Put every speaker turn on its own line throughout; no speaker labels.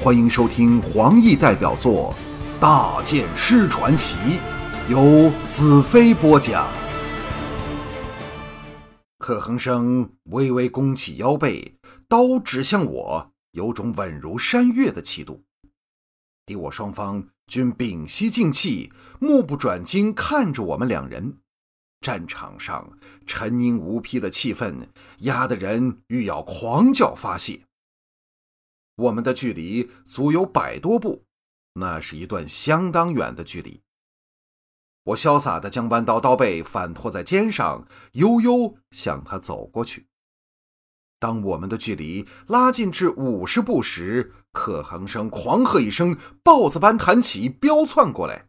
欢迎收听黄奕代表作《大剑师传奇》，由子飞播讲。可恒生微微弓起腰背，刀指向我，有种稳如山岳的气度。敌我双方均屏息静气，目不转睛看着我们两人。战场上沉凝无匹的气氛，压得人欲要狂叫发泄。我们的距离足有百多步，那是一段相当远的距离。我潇洒地将弯刀刀背反托在肩上，悠悠向他走过去。当我们的距离拉近至五十步时，可恒生狂喝一声，豹子般弹起，飙窜过来。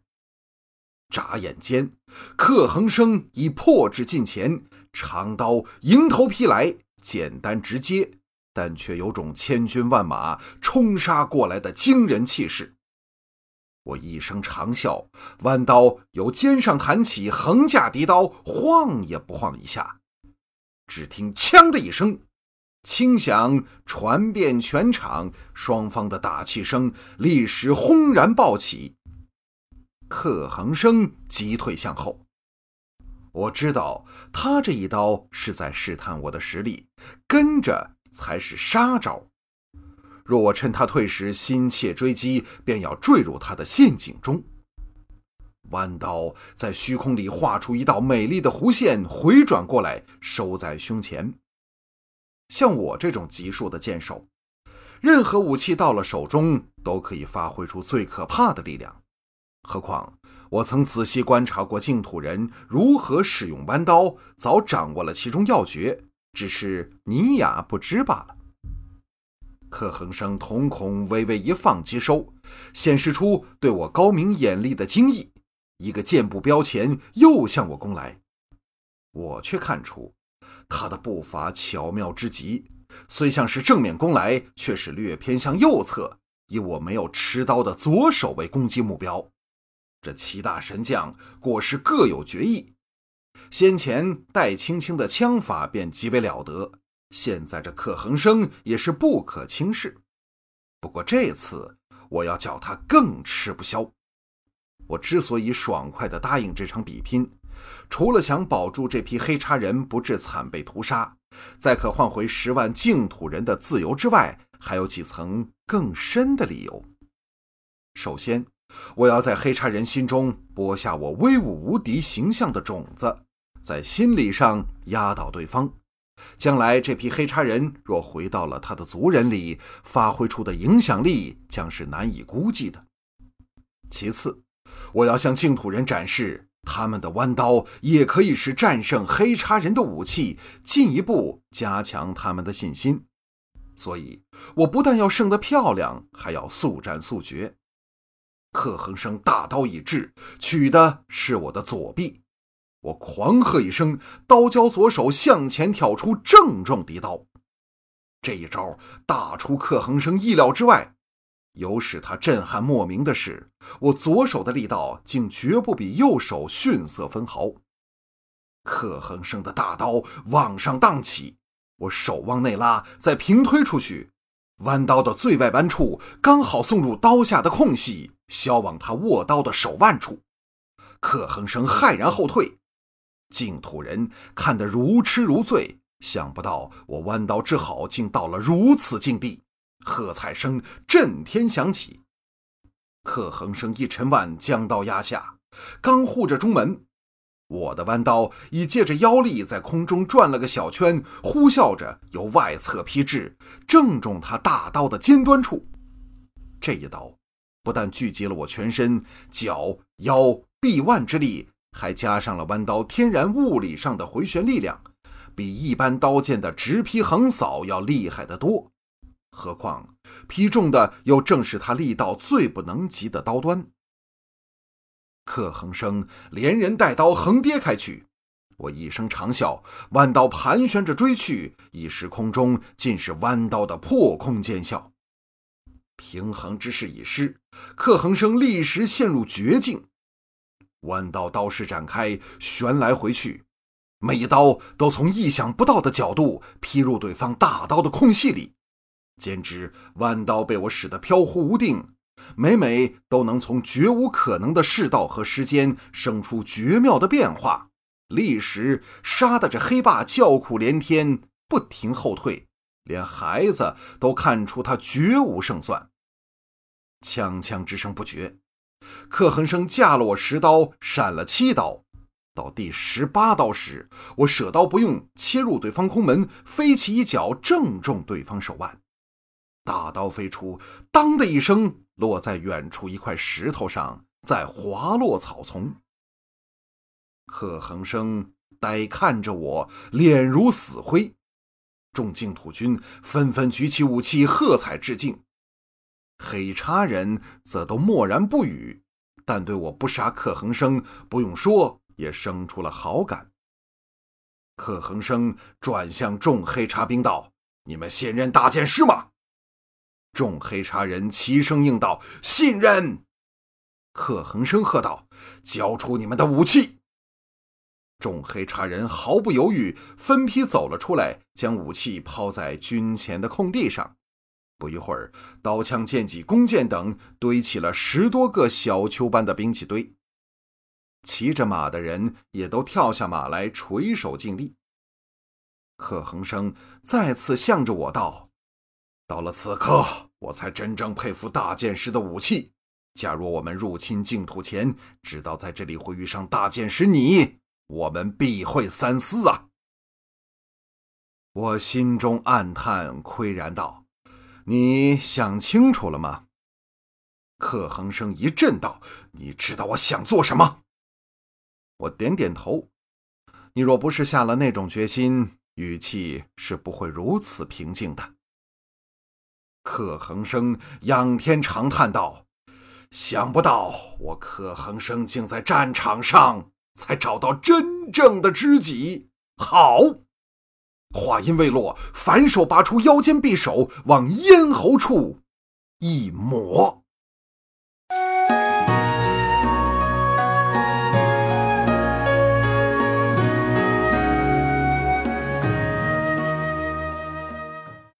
眨眼间，克恒生已迫至近前，长刀迎头劈来，简单直接，但却有种千军万马冲杀过来的惊人气势。我一声长啸，弯刀由肩上弹起，横架敌刀，晃也不晃一下。只听“锵”的一声，轻响传遍全场，双方的打气声立时轰然爆起。克恒生急退向后，我知道他这一刀是在试探我的实力，跟着才是杀招。若我趁他退时心切追击，便要坠入他的陷阱中。弯刀在虚空里画出一道美丽的弧线，回转过来收在胸前。像我这种极数的剑手，任何武器到了手中都可以发挥出最可怕的力量。何况我曾仔细观察过净土人如何使用弯刀，早掌握了其中要诀，只是你雅不知罢了。可恒生瞳孔微微一放，即收，显示出对我高明眼力的惊异。一个箭步标前，又向我攻来。我却看出他的步伐巧妙之极，虽像是正面攻来，却是略偏向右侧，以我没有持刀的左手为攻击目标。这七大神将果是各有绝艺，先前戴青青的枪法便极为了得，现在这克恒生也是不可轻视。不过这次我要叫他更吃不消。我之所以爽快地答应这场比拼，除了想保住这批黑叉人不致惨被屠杀，再可换回十万净土人的自由之外，还有几层更深的理由。首先。我要在黑叉人心中播下我威武无敌形象的种子，在心理上压倒对方。将来这批黑叉人若回到了他的族人里，发挥出的影响力将是难以估计的。其次，我要向净土人展示，他们的弯刀也可以是战胜黑叉人的武器，进一步加强他们的信心。所以，我不但要胜得漂亮，还要速战速决。克恒生大刀已至，取的是我的左臂。我狂喝一声，刀交左手向前挑出，正中敌刀。这一招大出克恒生意料之外。有使他震撼莫名的是，我左手的力道竟绝不比右手逊色分毫。克恒生的大刀往上荡起，我手往内拉，再平推出去。弯刀的最外弯处刚好送入刀下的空隙，削往他握刀的手腕处。克恒生骇然后退，净土人看得如痴如醉，想不到我弯刀之好，竟到了如此境地。喝彩声震天响起，贺恒生一沉腕将刀压下，刚护着中门。我的弯刀已借着腰力在空中转了个小圈，呼啸着由外侧劈至，正中他大刀的尖端处。这一刀不但聚集了我全身脚、腰、臂腕之力，还加上了弯刀天然物理上的回旋力量，比一般刀剑的直劈横扫要厉害得多。何况劈中的又正是他力道最不能及的刀端。克恒生连人带刀横跌开去，我一声长啸，弯刀盘旋着追去，一时空中尽是弯刀的破空尖啸。平衡之势已失，克恒生立时陷入绝境。弯刀刀势展开，旋来回去，每一刀都从意想不到的角度劈入对方大刀的空隙里。简直弯刀被我使得飘忽无定，每每都能从绝无可能的世道和时间生出绝妙的变化，立时杀得这黑霸叫苦连天，不停后退，连孩子都看出他绝无胜算。枪枪之声不绝，克恒生架了我十刀，闪了七刀。到第十八刀时，我舍刀不用，切入对方空门，飞起一脚，正中对方手腕。大刀飞出，当的一声，落在远处一块石头上，再滑落草丛。克恒生呆看着我，脸如死灰。众净土军纷纷举起武器，喝彩致敬。黑叉人则都默然不语，但对我不杀克恒生，不用说。也生出了好感。克恒生转向众黑茶兵道：“你们信任大剑师吗？”众黑茶人齐声应道：“信任。”克恒生喝道：“交出你们的武器！”众黑茶人毫不犹豫，分批走了出来，将武器抛在军前的空地上。不一会儿，刀枪剑戟弓箭等堆起了十多个小丘般的兵器堆。骑着马的人也都跳下马来，垂手敬礼。可恒生再次向着我道：“到了此刻，我才真正佩服大剑师的武器。假若我们入侵净土前，知道在这里会遇上大剑师你，我们必会三思啊！”我心中暗叹，喟然道：“你想清楚了吗？”可恒生一震道：“你知道我想做什么？”我点点头。你若不是下了那种决心，语气是不会如此平静的。可恒生仰天长叹道：“想不到我可恒生竟在战场上才找到真正的知己。”好，话音未落，反手拔出腰间匕首，往咽喉处一抹。